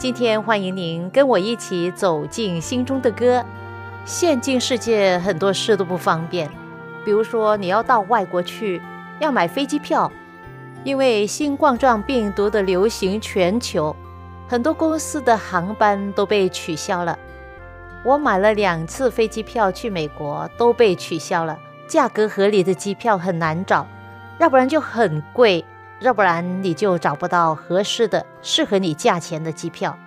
今天欢迎您跟我一起走进心中的歌。现今世界很多事都不方便，比如说你要到外国去，要买飞机票，因为新冠状病毒的流行全球，很多公司的航班都被取消了。我买了两次飞机票去美国，都被取消了。价格合理的机票很难找，要不然就很贵。要不然你就找不到合适的、适合你价钱的机票。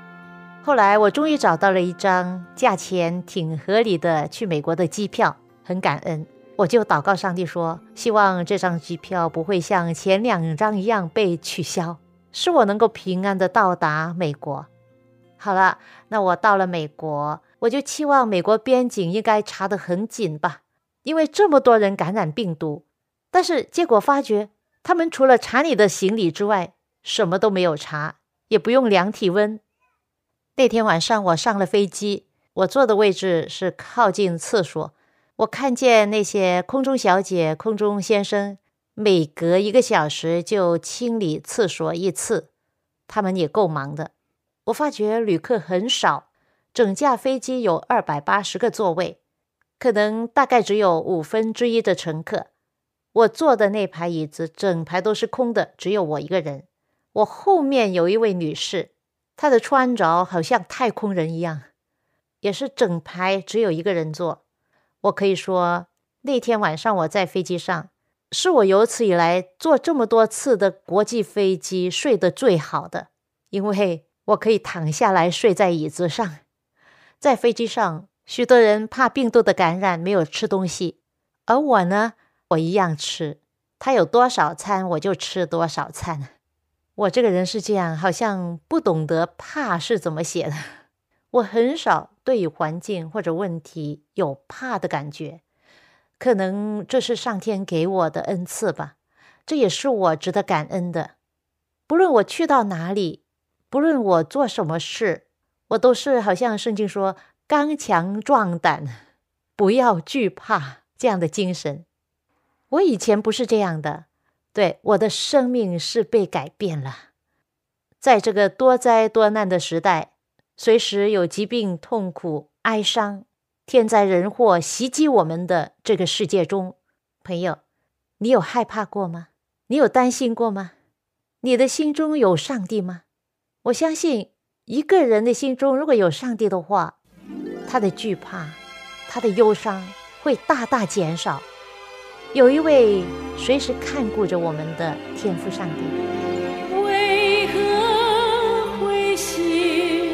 后来我终于找到了一张价钱挺合理的去美国的机票，很感恩。我就祷告上帝说，希望这张机票不会像前两张一样被取消，使我能够平安的到达美国。好了，那我到了美国，我就期望美国边境应该查得很紧吧，因为这么多人感染病毒。但是结果发觉。他们除了查你的行李之外，什么都没有查，也不用量体温。那天晚上我上了飞机，我坐的位置是靠近厕所。我看见那些空中小姐、空中先生，每隔一个小时就清理厕所一次，他们也够忙的。我发觉旅客很少，整架飞机有二百八十个座位，可能大概只有五分之一的乘客。我坐的那排椅子，整排都是空的，只有我一个人。我后面有一位女士，她的穿着好像太空人一样，也是整排只有一个人坐。我可以说，那天晚上我在飞机上，是我有史以来坐这么多次的国际飞机睡得最好的，因为我可以躺下来睡在椅子上。在飞机上，许多人怕病毒的感染，没有吃东西，而我呢？我一样吃，他有多少餐我就吃多少餐。我这个人是这样，好像不懂得怕是怎么写的。我很少对环境或者问题有怕的感觉，可能这是上天给我的恩赐吧。这也是我值得感恩的。不论我去到哪里，不论我做什么事，我都是好像圣经说“刚强壮胆，不要惧怕”这样的精神。我以前不是这样的，对我的生命是被改变了。在这个多灾多难的时代，随时有疾病、痛苦、哀伤、天灾人祸袭击我们的这个世界中，朋友，你有害怕过吗？你有担心过吗？你的心中有上帝吗？我相信，一个人的心中如果有上帝的话，他的惧怕、他的忧伤会大大减少。有一位随时看顾着我们的天父上帝。为何会心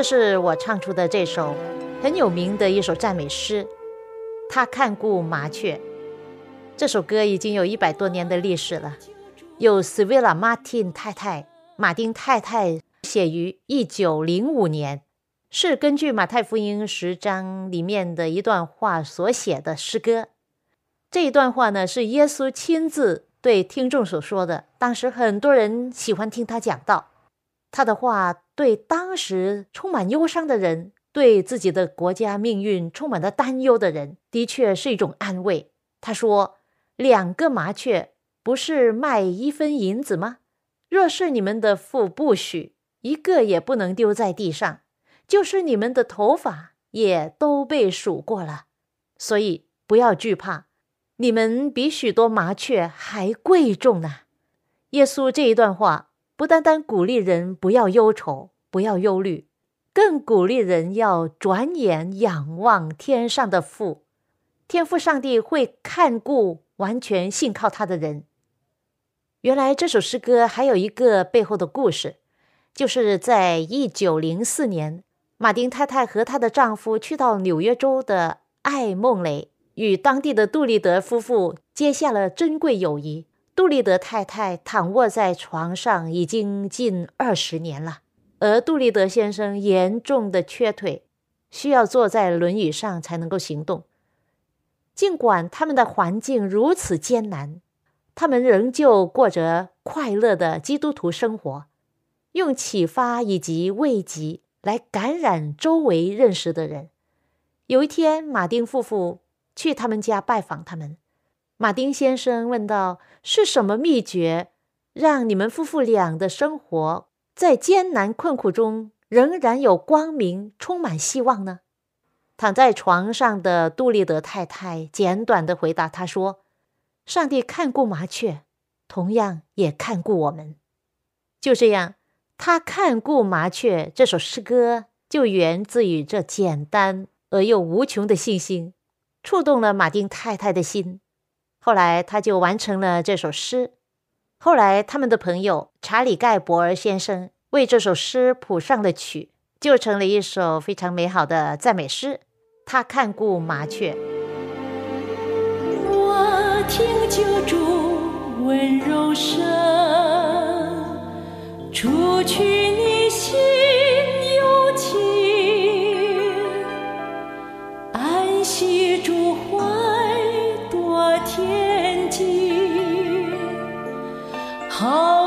这是我唱出的这首很有名的一首赞美诗。他看顾麻雀，这首歌已经有一百多年的历史了，由 Svilla Martin 太太马丁太太写于一九零五年，是根据马太福音十章里面的一段话所写的诗歌。这一段话呢，是耶稣亲自对听众所说的。当时很多人喜欢听他讲道，他的话对当时充满忧伤的人。对自己的国家命运充满了担忧的人，的确是一种安慰。他说：“两个麻雀不是卖一分银子吗？若是你们的父不许，一个也不能丢在地上；就是你们的头发也都被数过了。所以不要惧怕，你们比许多麻雀还贵重呢。”耶稣这一段话不单单鼓励人不要忧愁，不要忧虑。更鼓励人要转眼仰望天上的父，天父上帝会看顾完全信靠他的人。原来这首诗歌还有一个背后的故事，就是在一九零四年，马丁太太和她的丈夫去到纽约州的艾梦雷，与当地的杜立德夫妇结下了珍贵友谊。杜立德太太躺卧在床上已经近二十年了。而杜立德先生严重的缺腿，需要坐在轮椅上才能够行动。尽管他们的环境如此艰难，他们仍旧过着快乐的基督徒生活，用启发以及慰藉来感染周围认识的人。有一天，马丁夫妇去他们家拜访他们，马丁先生问道：“是什么秘诀，让你们夫妇俩的生活？”在艰难困苦中，仍然有光明，充满希望呢。躺在床上的杜立德太太简短的回答他说：“上帝看顾麻雀，同样也看顾我们。”就这样，他看顾麻雀这首诗歌就源自于这简单而又无穷的信心，触动了马丁太太的心。后来，他就完成了这首诗。后来，他们的朋友查理·盖博尔先生为这首诗谱上了曲，就成了一首非常美好的赞美诗。他看顾麻雀，我听救主温柔声，除去你毫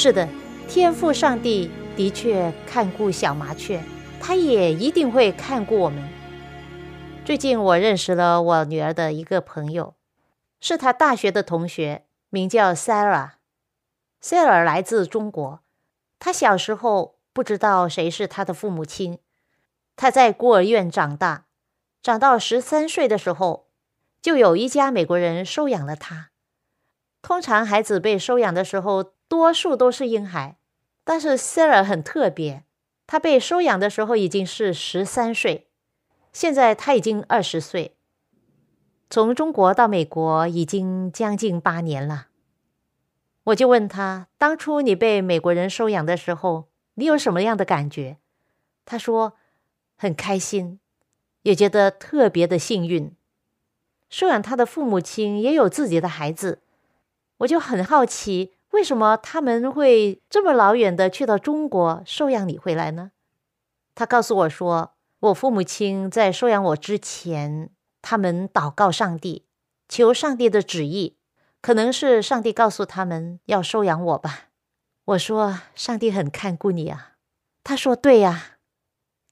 是的，天父上帝的确看顾小麻雀，他也一定会看顾我们。最近我认识了我女儿的一个朋友，是她大学的同学，名叫 Sarah。Sarah 来自中国，她小时候不知道谁是她的父母亲，她在孤儿院长大，长到十三岁的时候，就有一家美国人收养了她。通常孩子被收养的时候，多数都是婴孩，但是 Sarah 很特别，她被收养的时候已经是十三岁，现在她已经二十岁。从中国到美国已经将近八年了。我就问他，当初你被美国人收养的时候，你有什么样的感觉？他说很开心，也觉得特别的幸运。收养他的父母亲也有自己的孩子，我就很好奇，为什么他们会这么老远的去到中国收养你回来呢？他告诉我说，我父母亲在收养我之前，他们祷告上帝，求上帝的旨意。可能是上帝告诉他们要收养我吧。我说：“上帝很看顾你啊。”他说：“对呀，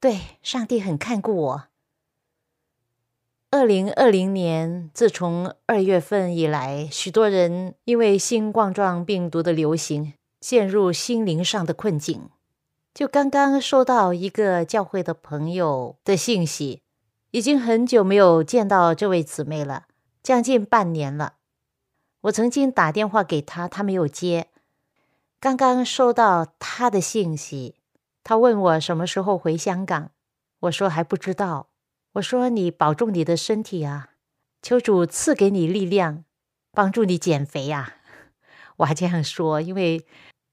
对，上帝很看顾我。”二零二零年，自从二月份以来，许多人因为新冠状病毒的流行，陷入心灵上的困境。就刚刚收到一个教会的朋友的信息，已经很久没有见到这位姊妹了，将近半年了。我曾经打电话给她，她没有接。刚刚收到她的信息，她问我什么时候回香港。我说还不知道。我说你保重你的身体啊，求主赐给你力量，帮助你减肥啊。我还这样说，因为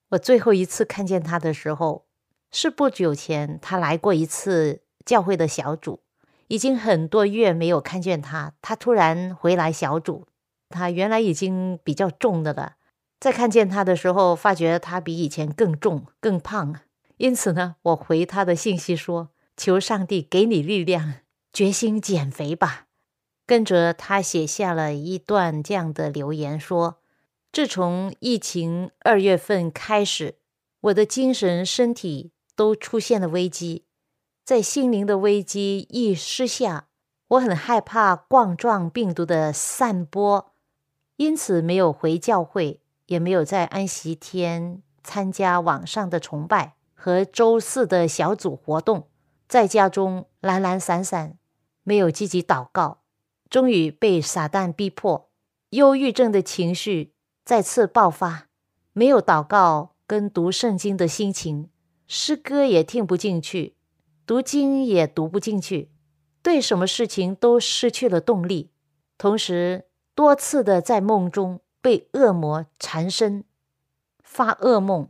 我最后一次看见他的时候是不久前，他来过一次教会的小组，已经很多月没有看见他，他突然回来小组。他原来已经比较重的了，在看见他的时候，发觉他比以前更重、更胖。因此呢，我回他的信息说：“求上帝给你力量，决心减肥吧。”跟着他写下了一段这样的留言说：“自从疫情二月份开始，我的精神、身体都出现了危机，在心灵的危机一失下，我很害怕冠状病毒的散播。”因此，没有回教会，也没有在安息天参加网上的崇拜和周四的小组活动，在家中懒懒散散，没有积极祷告。终于被撒旦逼迫，忧郁症的情绪再次爆发，没有祷告跟读圣经的心情，诗歌也听不进去，读经也读不进去，对什么事情都失去了动力，同时。多次的在梦中被恶魔缠身，发噩梦，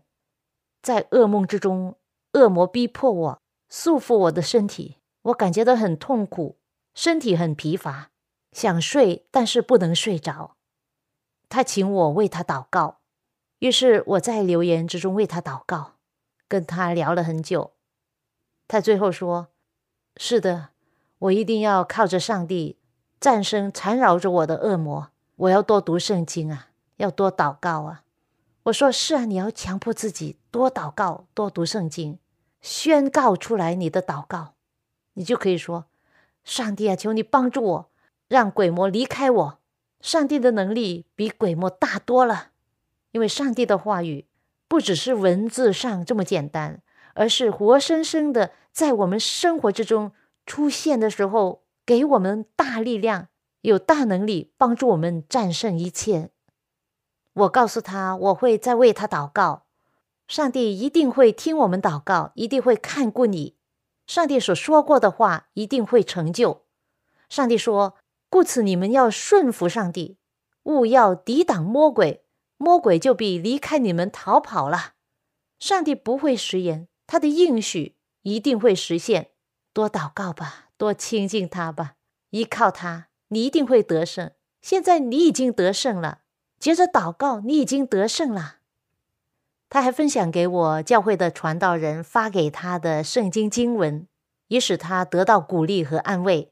在噩梦之中，恶魔逼迫我，束缚我的身体，我感觉到很痛苦，身体很疲乏，想睡，但是不能睡着。他请我为他祷告，于是我在留言之中为他祷告，跟他聊了很久。他最后说：“是的，我一定要靠着上帝。”战胜缠绕着我的恶魔，我要多读圣经啊，要多祷告啊。我说是啊，你要强迫自己多祷告，多读圣经，宣告出来你的祷告，你就可以说：上帝啊，求你帮助我，让鬼魔离开我。上帝的能力比鬼魔大多了，因为上帝的话语不只是文字上这么简单，而是活生生的在我们生活之中出现的时候。给我们大力量，有大能力帮助我们战胜一切。我告诉他，我会再为他祷告，上帝一定会听我们祷告，一定会看顾你。上帝所说过的话一定会成就。上帝说：“故此，你们要顺服上帝，勿要抵挡魔鬼，魔鬼就必离开你们逃跑了。”上帝不会食言，他的应许一定会实现。多祷告吧。多亲近他吧，依靠他，你一定会得胜。现在你已经得胜了，接着祷告，你已经得胜了。他还分享给我教会的传道人发给他的圣经经文，以使他得到鼓励和安慰。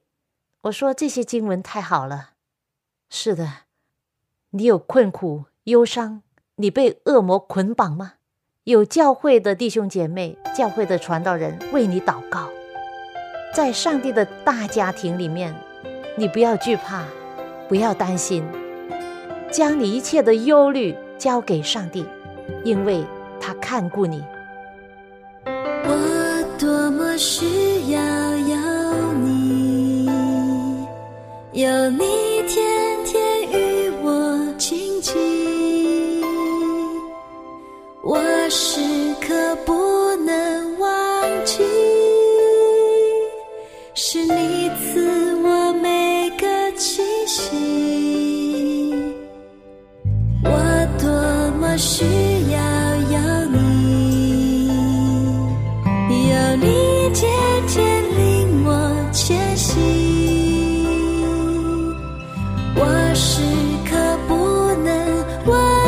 我说这些经文太好了。是的，你有困苦、忧伤，你被恶魔捆绑吗？有教会的弟兄姐妹、教会的传道人为你祷告。在上帝的大家庭里面，你不要惧怕，不要担心，将你一切的忧虑交给上帝，因为他看顾你。我多么需要有你，有你我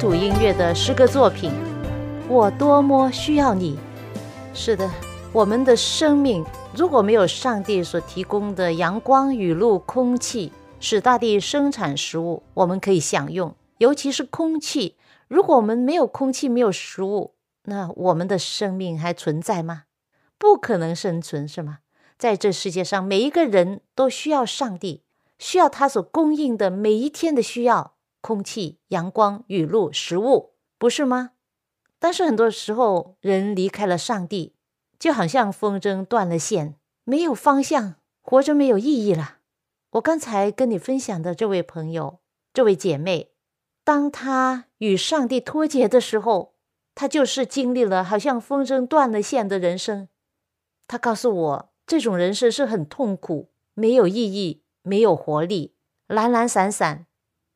土音乐的诗歌作品《我多么需要你》。是的，我们的生命如果没有上帝所提供的阳光、雨露、空气，使大地生产食物，我们可以享用。尤其是空气，如果我们没有空气、没有食物，那我们的生命还存在吗？不可能生存，是吗？在这世界上，每一个人都需要上帝，需要他所供应的每一天的需要。空气、阳光、雨露、食物，不是吗？但是很多时候，人离开了上帝，就好像风筝断了线，没有方向，活着没有意义了。我刚才跟你分享的这位朋友、这位姐妹，当她与上帝脱节的时候，她就是经历了好像风筝断了线的人生。她告诉我，这种人生是很痛苦、没有意义、没有活力、懒懒散散。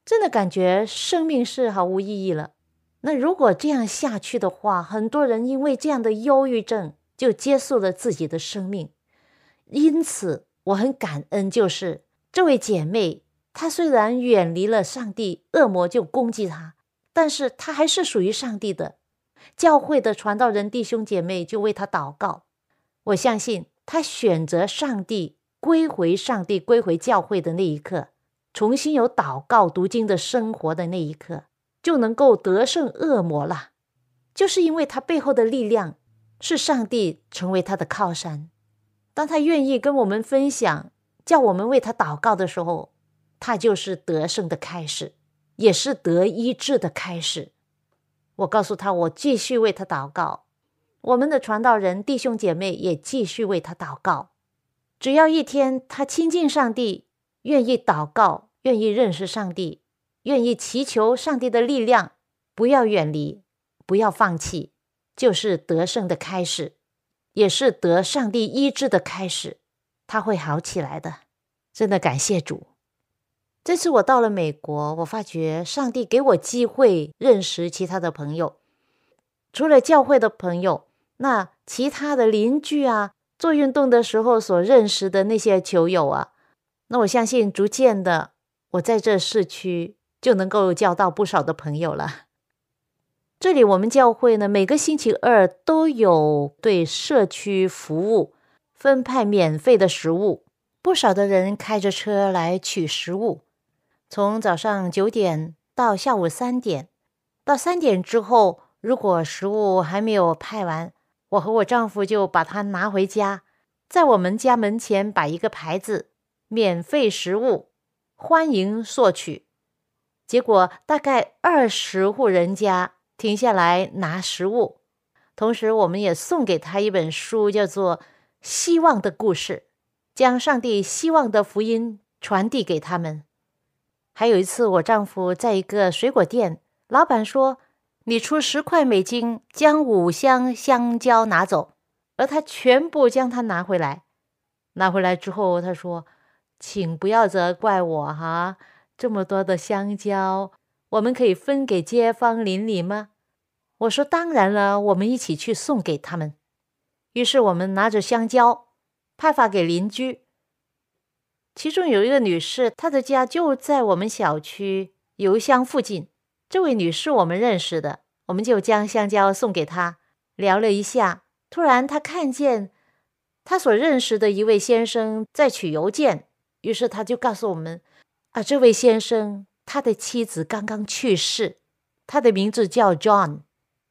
真的感觉生命是毫无意义了。那如果这样下去的话，很多人因为这样的忧郁症就结束了自己的生命。因此，我很感恩，就是这位姐妹，她虽然远离了上帝，恶魔就攻击她，但是她还是属于上帝的。教会的传道人弟兄姐妹就为她祷告。我相信，她选择上帝，归回上帝，归回教会的那一刻。重新有祷告、读经的生活的那一刻，就能够得胜恶魔了。就是因为他背后的力量是上帝成为他的靠山。当他愿意跟我们分享，叫我们为他祷告的时候，他就是得胜的开始，也是得医治的开始。我告诉他，我继续为他祷告。我们的传道人弟兄姐妹也继续为他祷告。只要一天他亲近上帝。愿意祷告，愿意认识上帝，愿意祈求上帝的力量，不要远离，不要放弃，就是得胜的开始，也是得上帝医治的开始。他会好起来的，真的感谢主。这次我到了美国，我发觉上帝给我机会认识其他的朋友，除了教会的朋友，那其他的邻居啊，做运动的时候所认识的那些球友啊。那我相信，逐渐的，我在这市区就能够交到不少的朋友了。这里我们教会呢，每个星期二都有对社区服务分派免费的食物，不少的人开着车来取食物，从早上九点到下午三点，到三点之后，如果食物还没有派完，我和我丈夫就把它拿回家，在我们家门前摆一个牌子，免费食物，欢迎索取。结果大概二十户人家停下来拿食物，同时我们也送给他一本书，叫做《希望的故事》，将上帝希望的福音传递给他们。还有一次，我丈夫在一个水果店，老板说：“你出十块美金，将五箱香蕉拿走。”而他全部将它拿回来。拿回来之后，他说：“请不要责怪我哈。”这么多的香蕉，我们可以分给街坊邻里吗？我说当然了，我们一起去送给他们。于是我们拿着香蕉派发给邻居。其中有一个女士，她的家就在我们小区邮箱附近。这位女士我们认识的，我们就将香蕉送给她，聊了一下。突然，她看见她所认识的一位先生在取邮件，于是他就告诉我们。啊，这位先生，他的妻子刚刚去世，他的名字叫 John。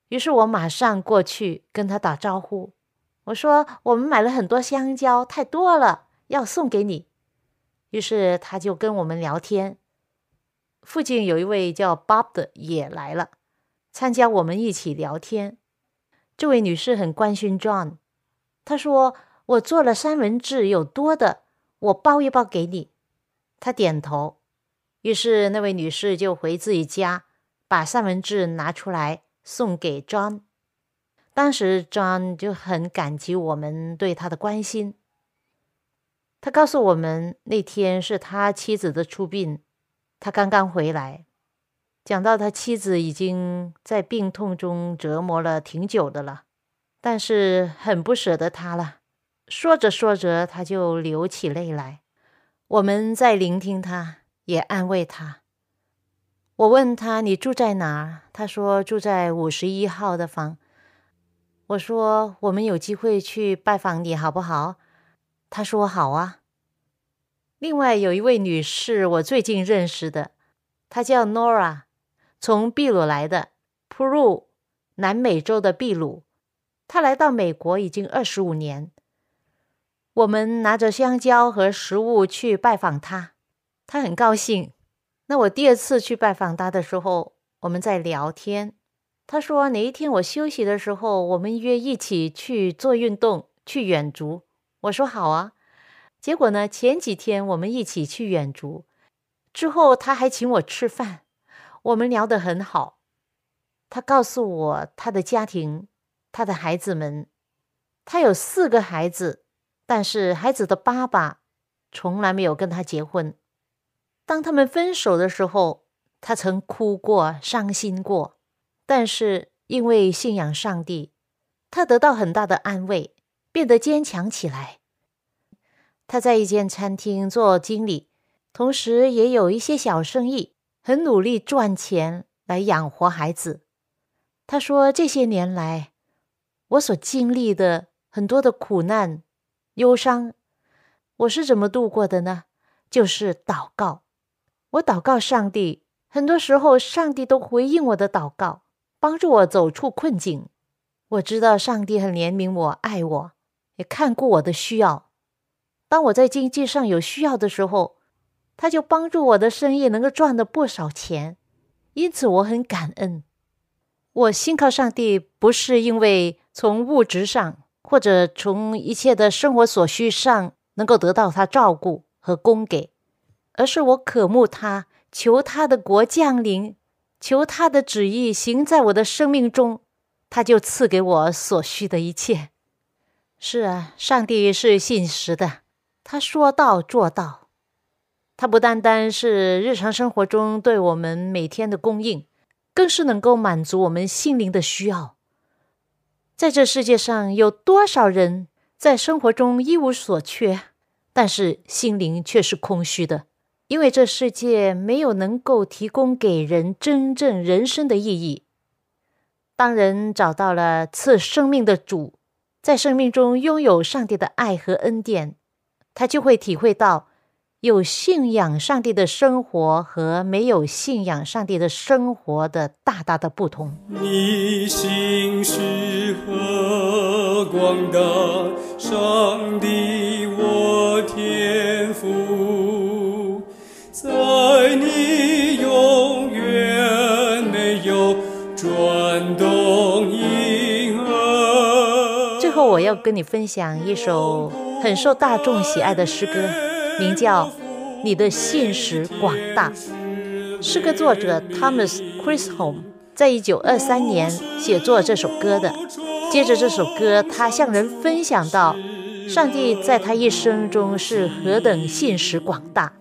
于是我马上过去跟他打招呼，我说：“我们买了很多香蕉，太多了，要送给你。”于是他就跟我们聊天。附近有一位叫 Bob 的也来了，参加我们一起聊天。这位女士很关心 John，她说：“我做了三文治，有多的，我包一包给你。”他点头，于是那位女士就回自己家，把三文治拿出来送给庄。当时庄就很感激我们对他的关心。他告诉我们，那天是他妻子的出殡，他刚刚回来，讲到他妻子已经在病痛中折磨了挺久的了，但是很不舍得他了。说着说着，他就流起泪来。我们在聆听他，也安慰他。我问他：“你住在哪儿？”他说：“住在五十一号的房。”我说：“我们有机会去拜访你好不好？”他说：“好啊。”另外有一位女士，我最近认识的，她叫 Nora，从秘鲁来的，普鲁，南美洲的秘鲁。她来到美国已经二十五年。我们拿着香蕉和食物去拜访他，他很高兴。那我第二次去拜访他的时候，我们在聊天。他说哪一天我休息的时候，我们约一起去做运动，去远足。我说好啊。结果呢，前几天我们一起去远足，之后他还请我吃饭，我们聊得很好。他告诉我他的家庭，他的孩子们，他有四个孩子。但是孩子的爸爸从来没有跟他结婚。当他们分手的时候，他曾哭过、伤心过。但是因为信仰上帝，他得到很大的安慰，变得坚强起来。他在一间餐厅做经理，同时也有一些小生意，很努力赚钱来养活孩子。他说：“这些年来，我所经历的很多的苦难。”忧伤，我是怎么度过的呢？就是祷告。我祷告上帝，很多时候上帝都回应我的祷告，帮助我走出困境。我知道上帝很怜悯我，爱我，也看顾我的需要。当我在经济上有需要的时候，他就帮助我的生意能够赚了不少钱。因此我很感恩。我信靠上帝，不是因为从物质上。或者从一切的生活所需上能够得到他照顾和供给，而是我渴慕他，求他的国降临，求他的旨意行在我的生命中，他就赐给我所需的一切。是啊，上帝是信实的，他说到做到。他不单单是日常生活中对我们每天的供应，更是能够满足我们心灵的需要。在这世界上，有多少人在生活中一无所缺，但是心灵却是空虚的？因为这世界没有能够提供给人真正人生的意义。当人找到了赐生命的主，在生命中拥有上帝的爱和恩典，他就会体会到有信仰上帝的生活和没有信仰上帝的生活的大大的不同。你心是何广大，上帝我天赋，在你永远没有转动婴儿。最后，我要跟你分享一首很受大众喜爱的诗歌，名叫《你的信实广大》。诗歌作者 Thomas Chrisholm 在一九二三年写作这首歌的。接着这首歌，他向人分享到，上帝在他一生中是何等信实广大。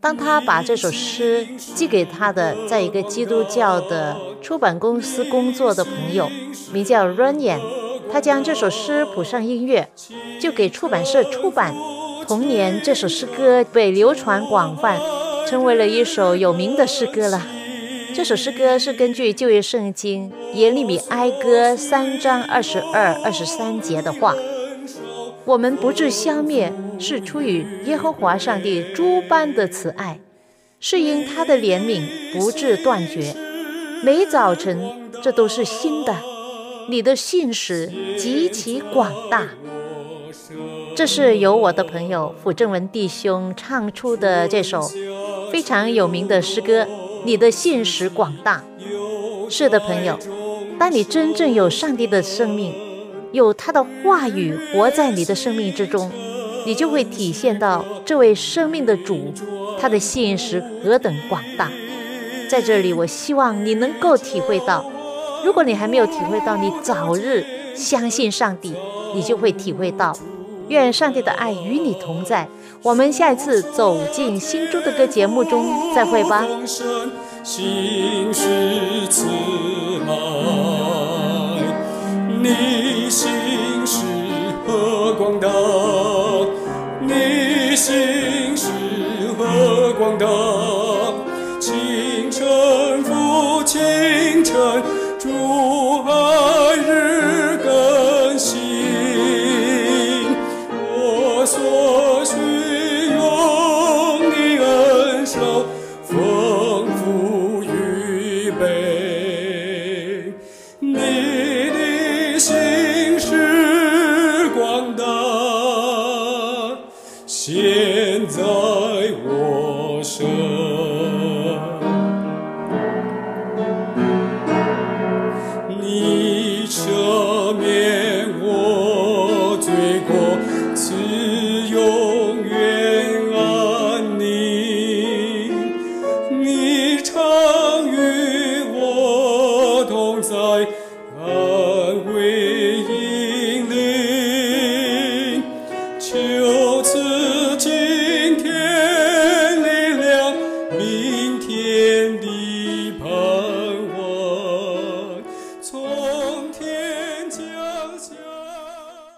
当他把这首诗寄给他的在一个基督教的出版公司工作的朋友，名叫 Runyan，他将这首诗谱上音乐，就给出版社出版。同年，这首诗歌被流传广泛，成为了一首有名的诗歌了。这首诗歌是根据旧约圣经耶利米哀歌三章二十二、二十三节的话：“我们不致消灭，是出于耶和华上帝诸般的慈爱，是因他的怜悯不致断绝。每早晨，这都是新的。你的信实极其广大。”这是由我的朋友傅正文弟兄唱出的这首非常有名的诗歌。你的信实广大，是的，朋友。当你真正有上帝的生命，有他的话语活在你的生命之中，你就会体现到这位生命的主，他的信实何等广大。在这里，我希望你能够体会到。如果你还没有体会到，你早日相信上帝，你就会体会到。愿上帝的爱与你同在。我们下一次走进心中的歌节目中再会吧。心是慈爱，你心是何广大，你心是何广大。清晨复清晨，丰富。